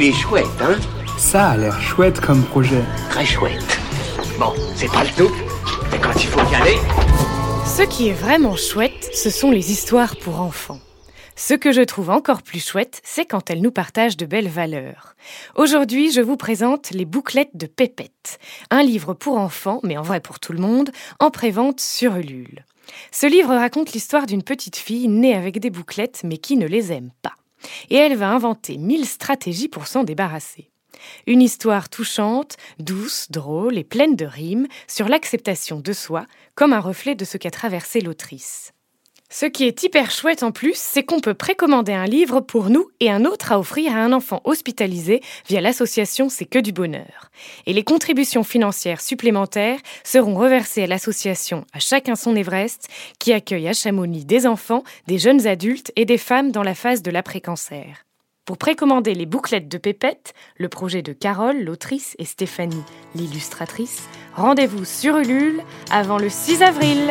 Il est chouette, hein Ça a l'air chouette comme projet. Très chouette. Bon, c'est pas le tout, mais quand il faut y aller... Ce qui est vraiment chouette, ce sont les histoires pour enfants. Ce que je trouve encore plus chouette, c'est quand elles nous partagent de belles valeurs. Aujourd'hui, je vous présente Les bouclettes de Pépette, un livre pour enfants, mais en vrai pour tout le monde, en prévente sur Ulule. Ce livre raconte l'histoire d'une petite fille née avec des bouclettes, mais qui ne les aime pas. Et elle va inventer mille stratégies pour s'en débarrasser. Une histoire touchante, douce, drôle et pleine de rimes sur l'acceptation de soi comme un reflet de ce qu'a traversé l'autrice. Ce qui est hyper chouette en plus, c'est qu'on peut précommander un livre pour nous et un autre à offrir à un enfant hospitalisé via l'association C'est que du bonheur. Et les contributions financières supplémentaires seront reversées à l'association À chacun son Everest, qui accueille à Chamonix des enfants, des jeunes adultes et des femmes dans la phase de l'après-cancer. Pour précommander les bouclettes de Pépette, le projet de Carole, l'autrice, et Stéphanie, l'illustratrice, rendez-vous sur Ulule avant le 6 avril.